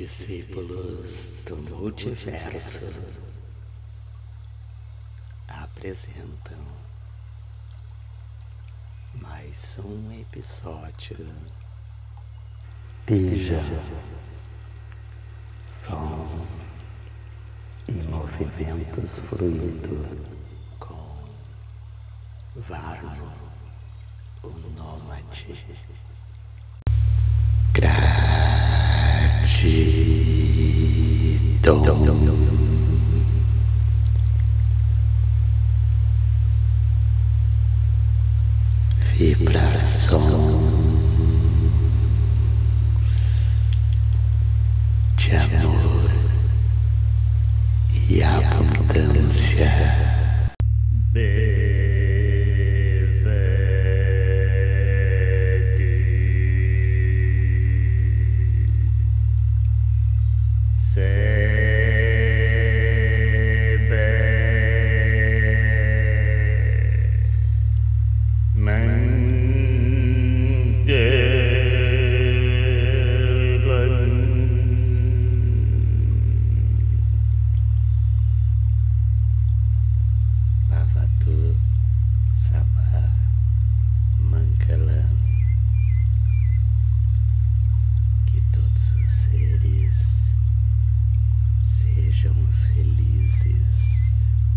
Discípulos do Multiverso apresentam mais um episódio Veja som e movimentos fluindo com Varno, o Nômade. Então. agidão. vibração de amor e abundância.